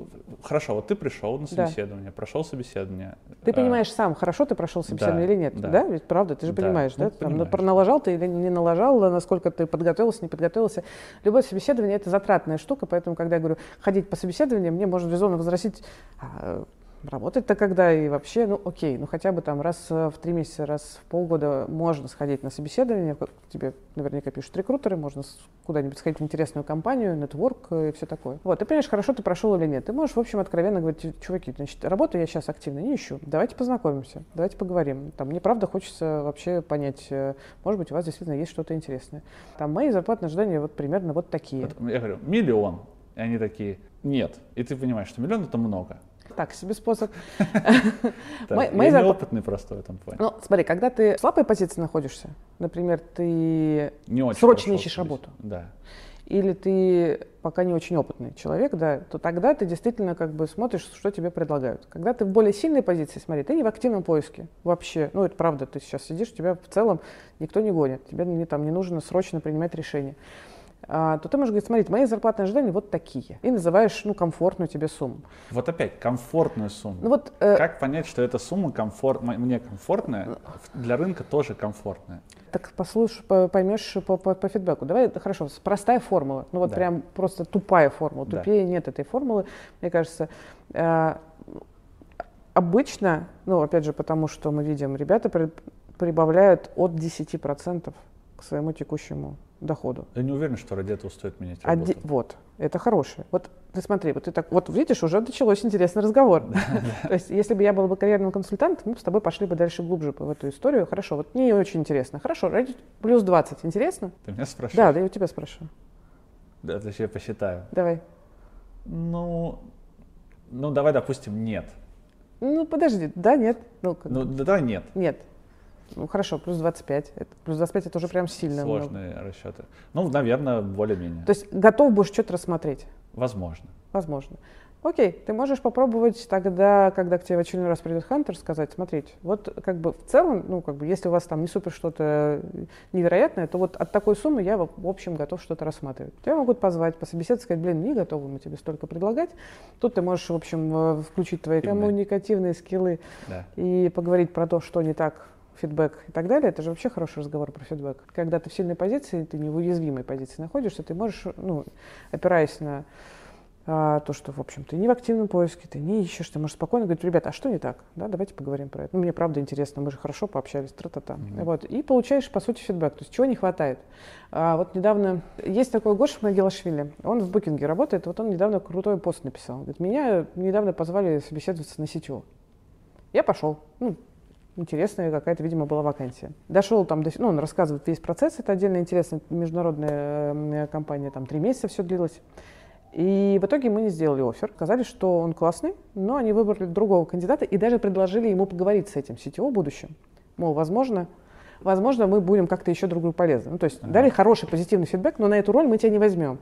хорошо, вот ты пришел на Да. собеседование, прошел собеседование. Ты а, понимаешь сам, хорошо ты прошел собеседование да, или нет, да. да. Ведь правда, ты же Да, понимаешь, ну, да? Там, понимаешь. про- налажал ты или не налажал, насколько ты подготовился, не подготовился. Любое собеседование это затратная штука, поэтому, когда я говорю ходить по собеседованиям, мне можно резонно возразить, «А, работать-то когда и вообще, ну окей, ну хотя бы там раз э, в три месяца, раз в полгода можно сходить на собеседование, тебе наверняка пишут рекрутеры, можно куда-нибудь сходить в интересную компанию, нетворк э, и все такое. Вот, ты понимаешь, хорошо ты прошел или нет. Ты можешь, в общем, откровенно говорить, чуваки, значит, работу я сейчас активно не ищу, давайте познакомимся, давайте поговорим. Там, мне правда хочется вообще понять, э, может быть, у вас действительно есть что-то интересное. Там мои зарплатные ожидания вот примерно вот такие. я говорю, миллион. И они такие, нет. И ты понимаешь, что миллион это много. Так, себе способ. Зарпла- неопытный просто в этом плане. Ну, смотри, когда ты в слабой позиции находишься, например, ты срочно ищешь работу. Да. или ты пока не очень опытный человек, да, то тогда ты действительно как бы смотришь, что тебе предлагают. Когда ты в более сильной позиции, смотри, ты не в активном поиске вообще. Ну, это правда, ты сейчас сидишь, тебя в целом никто не гонит, тебе не, там, не нужно срочно принимать решение. А, то ты можешь говорить, смотрите, мои зарплатные ожидания вот такие. И называешь, ну, комфортную тебе сумму. Вот опять, комфортную сумму. Ну, вот, э, как понять, что эта сумма комфорт, мне комфортная, для рынка тоже комфортная? Так послушай, поймешь по, по, по фидбэку. Давай, хорошо, простая формула. Ну вот да. прям просто тупая формула. Тупее да. нет этой формулы. Мне кажется, э, обычно, ну опять же, потому что мы видим, ребята при, прибавляют от 10% к своему текущему доходу. Я не уверен, что ради этого стоит менять работу. Оди... Вот, это хорошее. Вот ты смотри, вот ты так, вот видишь, уже началось интересный разговор. То есть, если бы я был бы карьерным консультантом, мы бы с тобой пошли бы дальше глубже в эту историю. Хорошо, вот мне очень интересно. Хорошо, ради плюс 20, интересно? Ты меня спрашиваешь? Да, да, я у тебя спрашиваю. Да, то есть я посчитаю. Давай. Ну, ну давай, допустим, нет. Ну, подожди, да, нет. Ну, ну да, нет. Нет. Ну хорошо, плюс 25. Это, плюс 25 это уже прям сильно. Сложные много. расчеты. Ну, наверное, более-менее. То есть готов будешь что-то рассмотреть? Возможно. Возможно. Окей, ты можешь попробовать тогда, когда к тебе в очередной раз придет Хантер, сказать, смотрите, вот как бы в целом, ну как бы если у вас там не супер что-то невероятное, то вот от такой суммы я в общем готов что-то рассматривать. Тебя могут позвать, пособеседовать, сказать, блин, не готовы мы тебе столько предлагать. Тут ты можешь, в общем, э, включить твои коммуникативные скиллы да. и поговорить про то, что не так фидбэк и так далее, это же вообще хороший разговор про фидбэк. Когда ты в сильной позиции, ты не в уязвимой позиции находишься, ты можешь, ну, опираясь на а, то, что, в общем, ты не в активном поиске, ты не ищешь, ты можешь спокойно говорить, ребята, а что не так? Да, давайте поговорим про это. Ну, мне правда интересно, мы же хорошо пообщались, тра-та-та. Mm-hmm. Вот, и получаешь, по сути, фидбэк, то есть чего не хватает. А, вот недавно, есть такой Гоша Магилашвили, он в букинге работает, вот он недавно крутой пост написал. Говорит, меня недавно позвали собеседоваться на сетевую. Я пошел. Ну, интересная какая-то, видимо, была вакансия. Дошел там, до, ну, он рассказывает весь процесс, это отдельно интересно, международная э, компания, там три месяца все длилось. И в итоге мы не сделали офер, сказали, что он классный, но они выбрали другого кандидата и даже предложили ему поговорить с этим сетево в будущем. Мол, возможно, возможно, мы будем как-то еще друг другу полезны. Ну, то есть ага. дали хороший позитивный фидбэк, но на эту роль мы тебя не возьмем.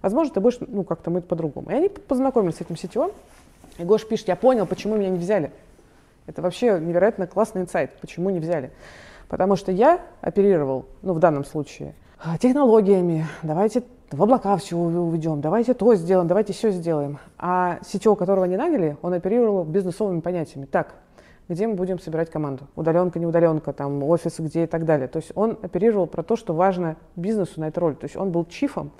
Возможно, ты будешь, ну, как-то мы по-другому. И они познакомились с этим сетевым. И Гош пишет, я понял, почему меня не взяли. Это вообще невероятно классный инсайт. Почему не взяли? Потому что я оперировал, ну, в данном случае, а, технологиями, давайте в облака все уведем, давайте то сделаем, давайте все сделаем. А сетевого, которого не наняли, он оперировал бизнесовыми понятиями. Так, где мы будем собирать команду? Удаленка, не удаленка, там офис где и так далее. То есть он оперировал про то, что важно бизнесу на этой роли. То есть он был чифом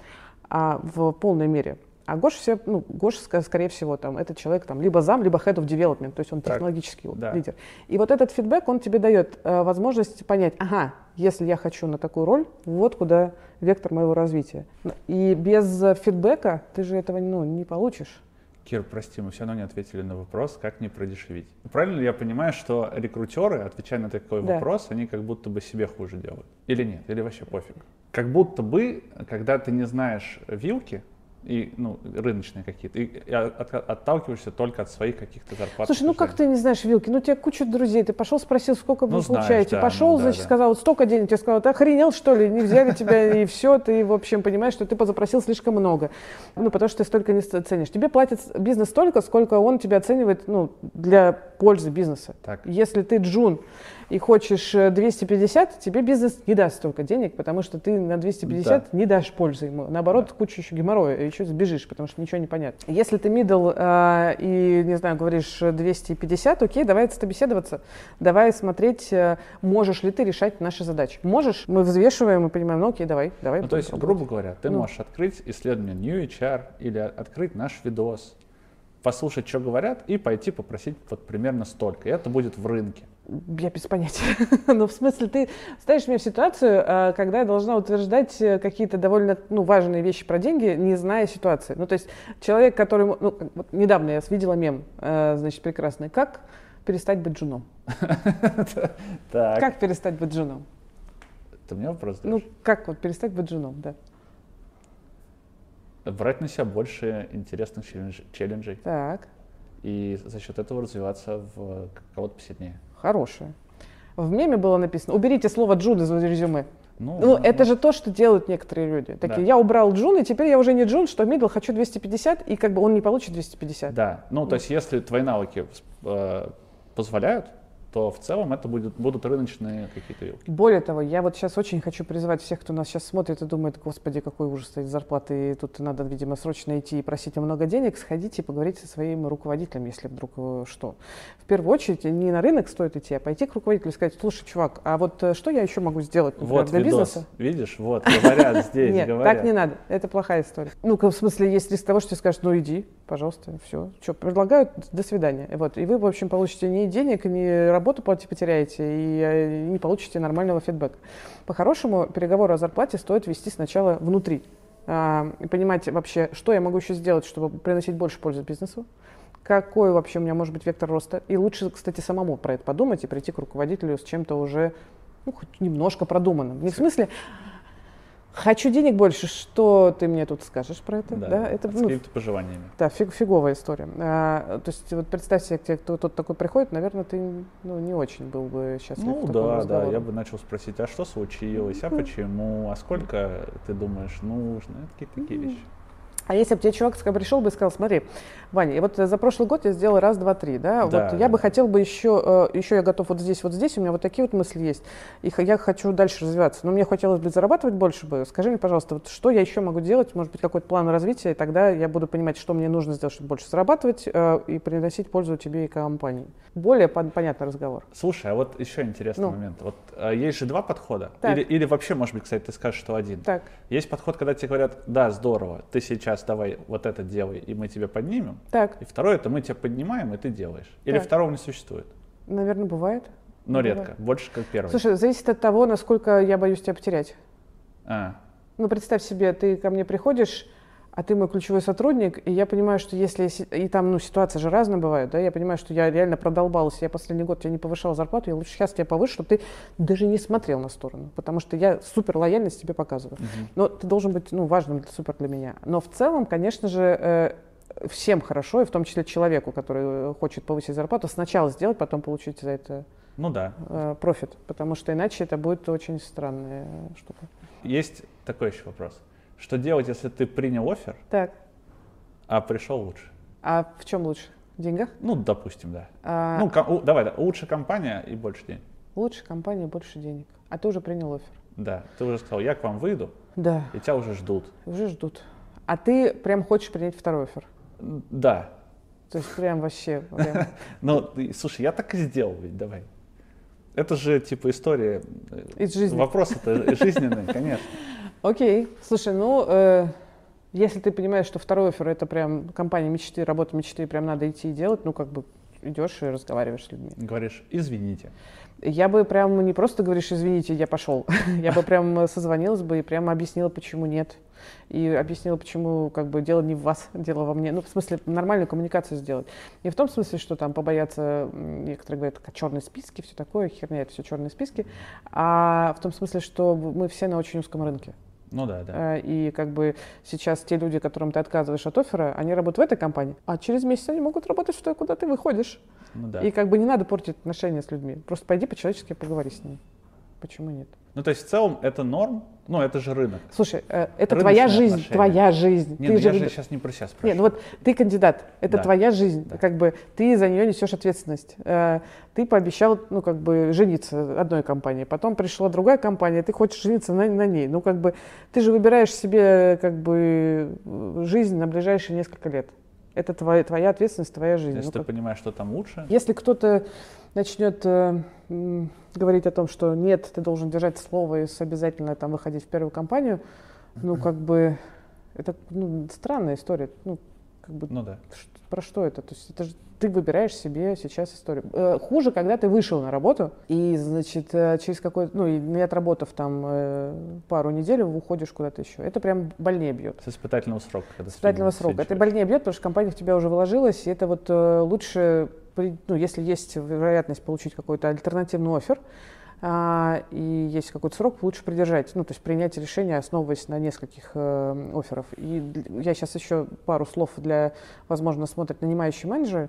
а, в полной мере. А Гоша, все, ну, Гоша, скорее всего, там, этот человек там, либо зам, либо head of development, то есть он так, технологический да. лидер. И вот этот фидбэк, он тебе дает э, возможность понять, ага, если я хочу на такую роль, вот куда вектор моего развития. И без фидбэка ты же этого ну, не получишь. Кир, прости, мы все равно не ответили на вопрос, как не продешевить. Правильно ли я понимаю, что рекрутеры, отвечая на такой да. вопрос, они как будто бы себе хуже делают? Или нет? Или вообще пофиг? Как будто бы, когда ты не знаешь вилки, и ну, рыночные какие-то, и, от, отталкиваешься только от своих каких-то зарплат. Слушай, ну как ты не знаешь вилки? Ну, у тебя куча друзей, ты пошел, спросил, сколько вы ну, получаете, да, пошел, ну, значит, да. сказал, вот столько денег, тебе сказал, ты охренел, что ли, не взяли тебя, и все, ты, в общем, понимаешь, что ты позапросил слишком много, ну, потому что ты столько не ценишь. Тебе платит бизнес столько, сколько он тебя оценивает, ну, для пользы бизнеса. Так. Если ты джун, и хочешь 250, э, тебе бизнес не даст столько денег, потому что ты на 250 да. не дашь пользы ему. Наоборот, да. кучу еще геморроя, еще сбежишь, потому что ничего не понятно. Если ты middle э, и, не знаю, говоришь 250, окей, давай собеседоваться, давай смотреть, э, можешь ли ты решать наши задачи. Можешь, мы взвешиваем и понимаем, ну окей, давай, давай. Ну, то есть, грубо говоря, ты ну. можешь открыть исследование New HR или открыть наш видос, послушать, что говорят, и пойти попросить вот примерно столько. И это будет в рынке. Я без понятия. ну, в смысле, ты ставишь меня в ситуацию, а, когда я должна утверждать э, какие-то довольно ну, важные вещи про деньги, не зная ситуации. Ну, то есть человек, который... Ну, вот недавно я видела мем, э, значит, прекрасный. Как перестать быть джуном? Как перестать быть джуном? Это мне вопрос Ну, как вот перестать быть джуном, да. Брать на себя больше интересных челленджей. Так. И за счет этого развиваться в кого-то посильнее хорошее. В меме было написано, уберите слово Джун из резюме. Ну, ну, это же то, что делают некоторые люди. Такие, да. я убрал джун, и теперь я уже не джун, что мидл, хочу 250, и как бы он не получит 250. Да, ну, то есть если твои навыки э, позволяют, то в целом это будет, будут рыночные какие-то вилки. Более того, я вот сейчас очень хочу призвать всех, кто нас сейчас смотрит и думает, господи, какой ужас стоит зарплаты, и тут надо, видимо, срочно идти и просить много денег, сходите и поговорите со своим руководителем, если вдруг э, что. В первую очередь не на рынок стоит идти, а пойти к руководителю и сказать, слушай, чувак, а вот э, что я еще могу сделать например, вот для видос. бизнеса? Видишь, вот, говорят здесь, Нет, говорят. так не надо, это плохая история. Ну, в смысле, есть риск того, что ты скажешь, ну иди, пожалуйста, все. Что, предлагают, до свидания. Вот. И вы, в общем, получите ни денег, ни работу потеряете, и э, не получите нормального фидбэка. По-хорошему, переговоры о зарплате стоит вести сначала внутри. А, и понимать вообще, что я могу еще сделать, чтобы приносить больше пользы бизнесу, какой вообще у меня может быть вектор роста. И лучше, кстати, самому про это подумать и прийти к руководителю с чем-то уже ну, хоть немножко продуманным. Не в смысле, Хочу денег больше, что ты мне тут скажешь про это? Да, да? это с ну, какими-то пожеланиями. Да, фиг, фиговая история. А, то есть вот представь себе, тебе кто тут такой приходит, наверное, ты ну, не очень был бы счастлив. Ну да, да, я бы начал спросить, а что случилось, а почему, а сколько ты думаешь нужно, это какие-то такие вещи. А если бы тебе чувак пришел бы и сказал, смотри, Ваня, вот за прошлый год я сделал раз, два, три, да, да вот я бы хотел бы еще, э, еще я готов вот здесь, вот здесь, у меня вот такие вот мысли есть, и я хочу дальше развиваться, но мне хотелось бы зарабатывать больше бы. Скажи мне, пожалуйста, вот что я еще могу делать, может быть, какой-то план развития, и тогда я буду понимать, что мне нужно сделать, чтобы больше зарабатывать э, и приносить пользу тебе и компании. Более понятный разговор. Слушай, а вот еще интересный ну. момент. Вот а, есть же два подхода. Или, или вообще, может быть, кстати, ты скажешь, что один. Так. Есть подход, когда тебе говорят, да, здорово, ты сейчас давай вот это делай, и мы тебя поднимем. Так. И второе, это мы тебя поднимаем, и ты делаешь. Или так. второго не существует? Наверное, бывает. Но бывает. редко, больше как первый. Слушай, зависит от того, насколько я боюсь тебя потерять. А. Ну, представь себе, ты ко мне приходишь, а ты мой ключевой сотрудник, и я понимаю, что если... И там, ну, ситуация же разная бывает, да, я понимаю, что я реально продолбалась, я последний год тебе не повышала зарплату, я лучше сейчас тебя повышу, чтобы ты даже не смотрел на сторону, потому что я супер лояльность тебе показываю. Uh-huh. Но ты должен быть, ну, важным супер для меня. Но в целом, конечно же, э, всем хорошо, и в том числе человеку, который хочет повысить зарплату, сначала сделать, потом получить за это ну да. Э, профит, потому что иначе это будет очень странная штука. Есть такой еще вопрос. Что делать, если ты принял офер, так. а пришел лучше? А в чем лучше? В деньгах? Ну, допустим, да. А... Ну, ком- давай, да, лучше компания и больше денег. Лучше компания и больше денег. А ты уже принял офер. Да, ты уже сказал, я к вам выйду, да. и тебя уже ждут. Уже ждут. А ты прям хочешь принять второй офер? Да. То есть прям вообще... Ну, слушай, я так и сделал ведь, давай. Это же типа история. Э, Из жизни. Вопрос это жизненный, конечно. Окей. Слушай, ну, э, если ты понимаешь, что второй офер это прям компания мечты, работа мечты, прям надо идти и делать, ну, как бы идешь и разговариваешь с людьми. Говоришь, извините. Я бы прям не просто говоришь, извините, я пошел. я бы прям созвонилась бы и прям объяснила, почему нет. И объяснила, почему как бы дело не в вас, дело во мне. Ну, в смысле, нормальную коммуникацию сделать. Не в том смысле, что там побояться, некоторые говорят, черные списки, все такое, херня, это все черные списки, а в том смысле, что мы все на очень узком рынке. Ну да, да. Э, и как бы сейчас те люди, которым ты отказываешь от оффера, они работают в этой компании, а через месяц они могут работать в той, куда ты выходишь. Ну, да. И как бы не надо портить отношения с людьми. Просто пойди по-человечески поговори с ними. Почему нет? Ну, то есть в целом это норм, ну, это же рынок. Слушай, э, это твоя жизнь, отношения. твоя жизнь. Нет, ты ну, же... я же сейчас не про себя спрашиваю. Нет, ну вот ты кандидат, это да. твоя жизнь, да. как бы ты за нее несешь ответственность. Э, ты пообещал, ну, как бы жениться одной компании, потом пришла другая компания, ты хочешь жениться на, на ней. Ну, как бы ты же выбираешь себе, как бы, жизнь на ближайшие несколько лет. Это твоя, твоя ответственность, твоя жизнь. Если ну, ты как... понимаешь, что там лучше. Если кто-то начнет э, говорить о том, что нет, ты должен держать слово и обязательно там выходить в первую компанию, ну, как бы, это ну, странная история. Ну, как бы, ну да. Про что это? То есть это же ты выбираешь себе сейчас историю. Э, хуже, когда ты вышел на работу и, значит, э, через какой-то, ну, не отработав там э, пару недель, уходишь куда-то еще. Это прям больнее бьет. С испытательного срока. С испытательного срока. Это больнее бьет, потому что компания в тебя уже вложилась, и это вот лучше, ну, если есть вероятность получить какой-то альтернативный офер, а, и есть какой-то срок, лучше придержать, ну, то есть принять решение, основываясь на нескольких э, офферов. И я сейчас еще пару слов для, возможно, смотрят нанимающие менеджеры.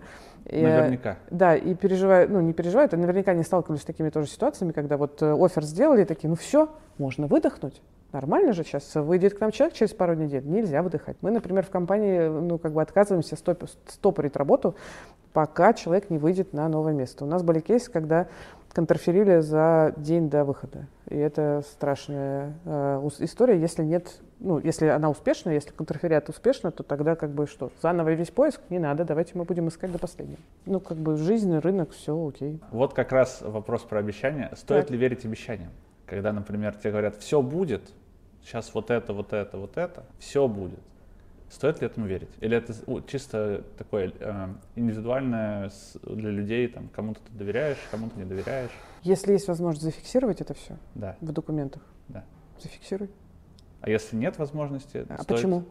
Наверняка. И, да, и переживают, ну, не переживают, а наверняка не сталкивались с такими тоже ситуациями, когда вот э, офер сделали, такие, ну все, можно выдохнуть. Нормально же сейчас выйдет к нам человек через пару недель, нельзя выдыхать. Мы, например, в компании ну, как бы отказываемся стоп, стопорить работу, пока человек не выйдет на новое место. У нас были кейсы, когда контрферили за день до выхода. И это страшная э, история, если нет, ну, если она успешная, если контрферят успешно, то тогда как бы что, заново весь поиск? Не надо, давайте мы будем искать до последнего. Ну, как бы жизнь, рынок, все окей. Вот как раз вопрос про обещания. Стоит Так. ли верить обещаниям? Когда, например, тебе говорят, все будет, сейчас вот это, вот это, вот это, все будет. Стоит ли этому верить? Или это чисто такое э, индивидуальное для людей, там, кому-то ты доверяешь, кому-то не доверяешь? Если есть возможность зафиксировать это все Да, в документах, да. зафиксируй. А если нет возможности, А стоит- почему?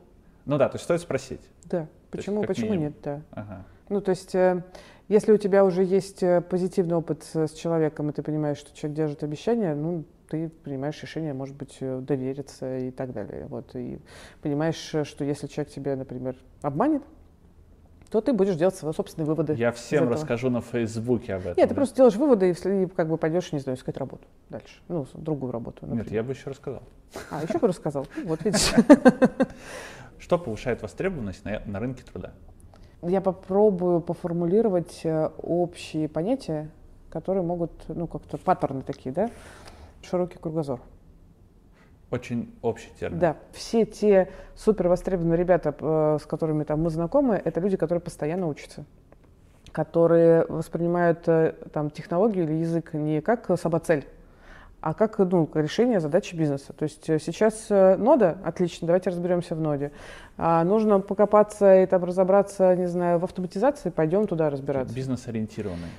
Ну да, то есть стоит спросить. Да. есть Почему, как почему минимум. нет, да. Ага. Ну, то есть, э, если у тебя уже есть э, позитивный опыт с, человеком, и ты понимаешь, что человек держит обещания, ну, ты принимаешь решение, может быть, э, довериться и так далее. Вот, и понимаешь, э, что если человек тебя, например, обманет, то ты будешь делать свои собственные выводы. Я всем расскажу на Фейсбуке об этом. Нет, ты да. просто делаешь выводы и и как бы пойдешь, не знаю, искать работу дальше. Ну, другую работу. Нет, например. я бы еще рассказал. А, еще бы рассказал. Вот видишь. Что повышает востребованность на, на рынке труда? Я попробую поформулировать э, общие понятия, которые могут, ну, как-то паттерны такие, да? Широкий кругозор. Очень общий термин. Да, все те супер востребованные ребята, э, с которыми там мы знакомы, это люди, которые постоянно учатся, которые воспринимают э, там технологию или язык не как самоцель, а как ну, решение задачи бизнеса. То есть э, сейчас нода, отлично, давайте разберемся в ноде. А нужно покопаться и там разобраться, не знаю, в автоматизации, пойдем туда разбираться. Бизнес-ориентированный.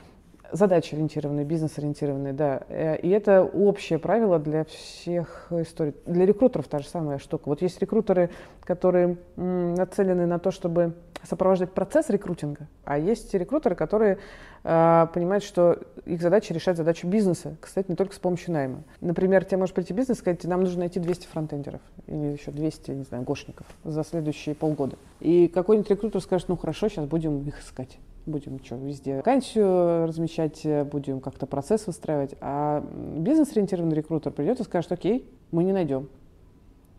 Задача-ориентированные, бизнес-ориентированные, да. Э, И это общее правило для всех историй. Для рекрутеров та же самая штука. Вот есть рекрутеры, которые нацелены на то, чтобы сопровождать процесс рекрутинга, а есть рекрутеры, которые э, понимают, что их задача решать задачу бизнеса, кстати, не только с помощью найма. Например, тебе может прийти бизнес и сказать, нам нужно найти 200 фронтендеров или еще 200, не знаю, гошников за следующие полгода. И какой-нибудь рекрутер скажет, ну хорошо, сейчас будем их искать. Будем что, везде вакансию размещать, э, будем как-то процесс выстраивать. А бизнес-ориентированный рекрутер придет и скажет, окей, мы не найдем,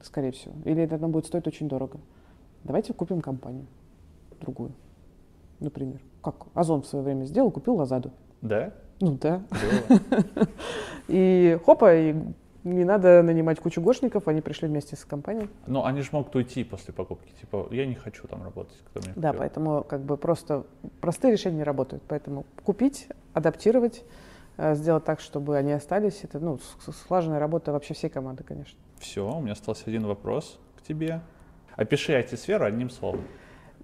скорее всего. Или это нам будет стоить очень дорого. Давайте купим компанию другую, например. Как Озон в свое время сделал, купил Лазаду. Да? Ну да. Было. И хопа, и не надо нанимать кучу гошников, они пришли вместе с компанией. Но они же могут уйти после покупки. Типа, я не хочу там работать. Кто меня Да, купил. поэтому как бы просто простые решения не работают. Поэтому купить, адаптировать, э, сделать так, чтобы они остались, это ну, слаженная работа вообще всей команды, конечно. Все, у меня остался один вопрос к тебе. Опиши IT-сферу одним словом.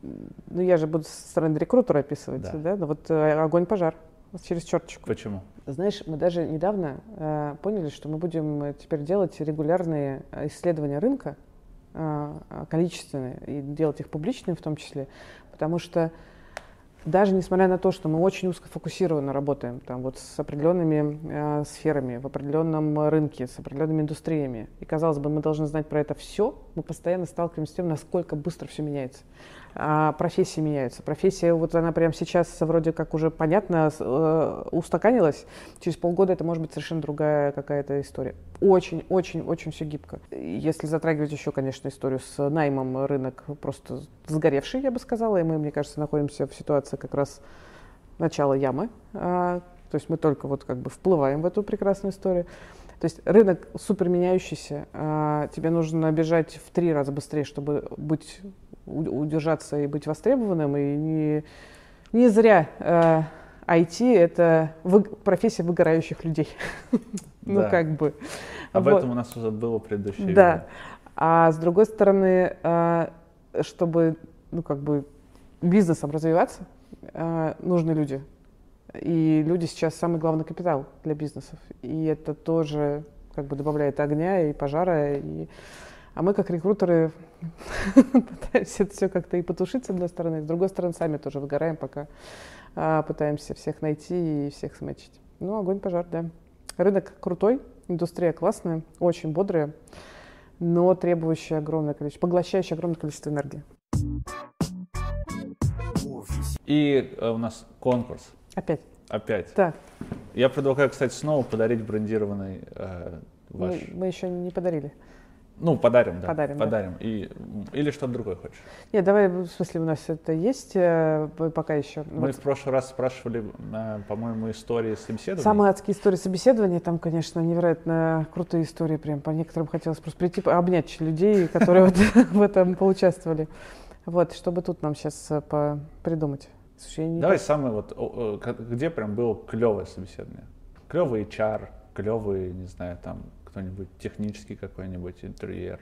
Ну, я же буду со стороны рекрутера описывать, Да. да? Ну, вот э, огонь-пожар через черточку. Почему? Знаешь, мы даже недавно э, поняли, что мы будем э, теперь делать регулярные э, исследования рынка, э, э, количественные, и делать их публичными в том числе, потому что даже несмотря на то, что мы очень узкофокусированно работаем там, вот с определенными э, сферами, в определенном рынке, с определенными индустриями, и, казалось бы, мы должны знать про это все, мы постоянно сталкиваемся с тем, насколько быстро все меняется. А профессии меняются. Профессия, вот она прямо сейчас вроде как уже понятно, э, устаканилась. Через полгода это может быть совершенно другая какая-то история. Очень, очень, очень все гибко. Если затрагивать еще, конечно, историю с наймом, рынок просто сгоревший, я бы сказала, и мы, мне кажется, находимся в ситуации как раз начала ямы. А, то есть мы только вот как бы вплываем в эту прекрасную историю. То есть рынок супер меняющийся, а, тебе нужно бежать в три раза быстрее, чтобы быть, удержаться и быть востребованным. И не, не зря IT — это вы- профессия выгорающих людей. Ну, Да. как бы. Об Вот. этом у нас уже было предыдущее Да. видео. А с другой стороны, а, чтобы, ну, как бы бизнесом развиваться, а, нужны люди. И люди сейчас самый главный капитал для бизнесов. И это тоже как бы добавляет огня и пожара. И... А мы, как рекрутеры, пытаемся это все как-то и потушить, с одной стороны, с другой стороны, сами тоже выгораем, пока а, пытаемся всех найти и всех смачить. Ну, огонь, пожар, да. Рынок крутой, индустрия классная, очень бодрая, но требующая огромное количество, поглощающая огромное количество энергии. И э, у нас конкурс. Опять. Опять. Так. Я предлагаю, кстати, снова подарить брендированный э, ваш. Мы, мы еще не подарили. Ну, подарим, да. Подарим, Подарим. Да. И, или что-то другое хочешь? Нет, давай, в смысле, у нас это есть э, пока еще. Мы вот. в прошлый раз спрашивали, э, по-моему, истории собеседования. Самые адские истории собеседования, там, конечно, невероятно крутые истории, прям по некоторым хотелось просто прийти, обнять людей, которые в этом поучаствовали. Вот, чтобы тут нам сейчас э, придумать. Слушай, Давай самое вот, где прям было клевое собеседование? Клевый HR, клевый, не знаю, там кто-нибудь технический какой-нибудь интерьер.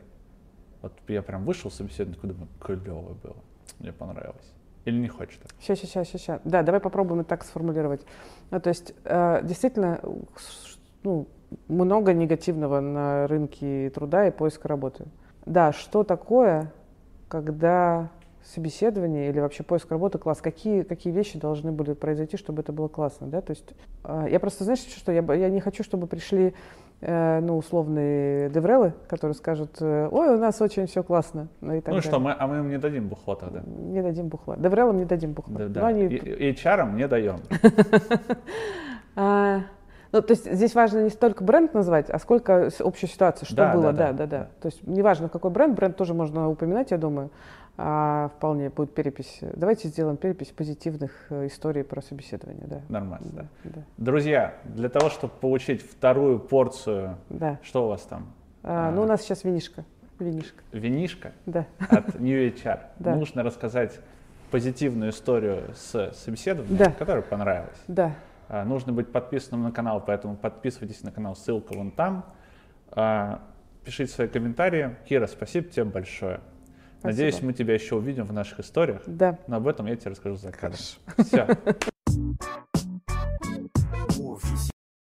Вот я прям вышел собеседование, думаю, клево было, мне понравилось. Или не хочешь так? Сейчас, сейчас, сейчас, сейчас. Да, давай попробуем это так сформулировать. Ну, то есть, э, действительно, ну, много негативного на рынке труда и поиска работы. Да, что такое, когда собеседование или вообще поиск работы класс, какие, какие вещи должны были произойти, чтобы это было классно, да, то есть э, я просто, знаешь, что я, я не хочу, чтобы пришли, э, ну, условные деврелы, которые скажут, э, ой, у нас очень все классно, ну и так Ну далее. что, мы, а мы им не дадим бухла тогда? Не дадим бухла, деврелам не дадим бухла. Да, да. Они... И, HR не даем. А, ну, то есть здесь важно не столько бренд назвать, а сколько общая ситуация, что да, было, да, да, да, да. То есть неважно, какой бренд, бренд тоже можно упоминать, я думаю а вполне будет перепись. Давайте сделаем перепись позитивных э, историй про собеседование. Да. Нормально, да. да. Друзья, для того, чтобы получить вторую порцию, да. что у вас там? А, ну, у нас сейчас винишка. Винишка. Винишка? Да. От New HR. Да. Нужно рассказать позитивную историю с собеседованием, да. которая понравилась. Да. А, нужно быть подписанным на канал, поэтому подписывайтесь на канал, ссылка вон там. А, пишите свои комментарии. Кира, спасибо тебе большое. Спасибо. Надеюсь, мы тебя еще увидим в наших историях. Да. Но об этом я тебе расскажу за кадром. Все.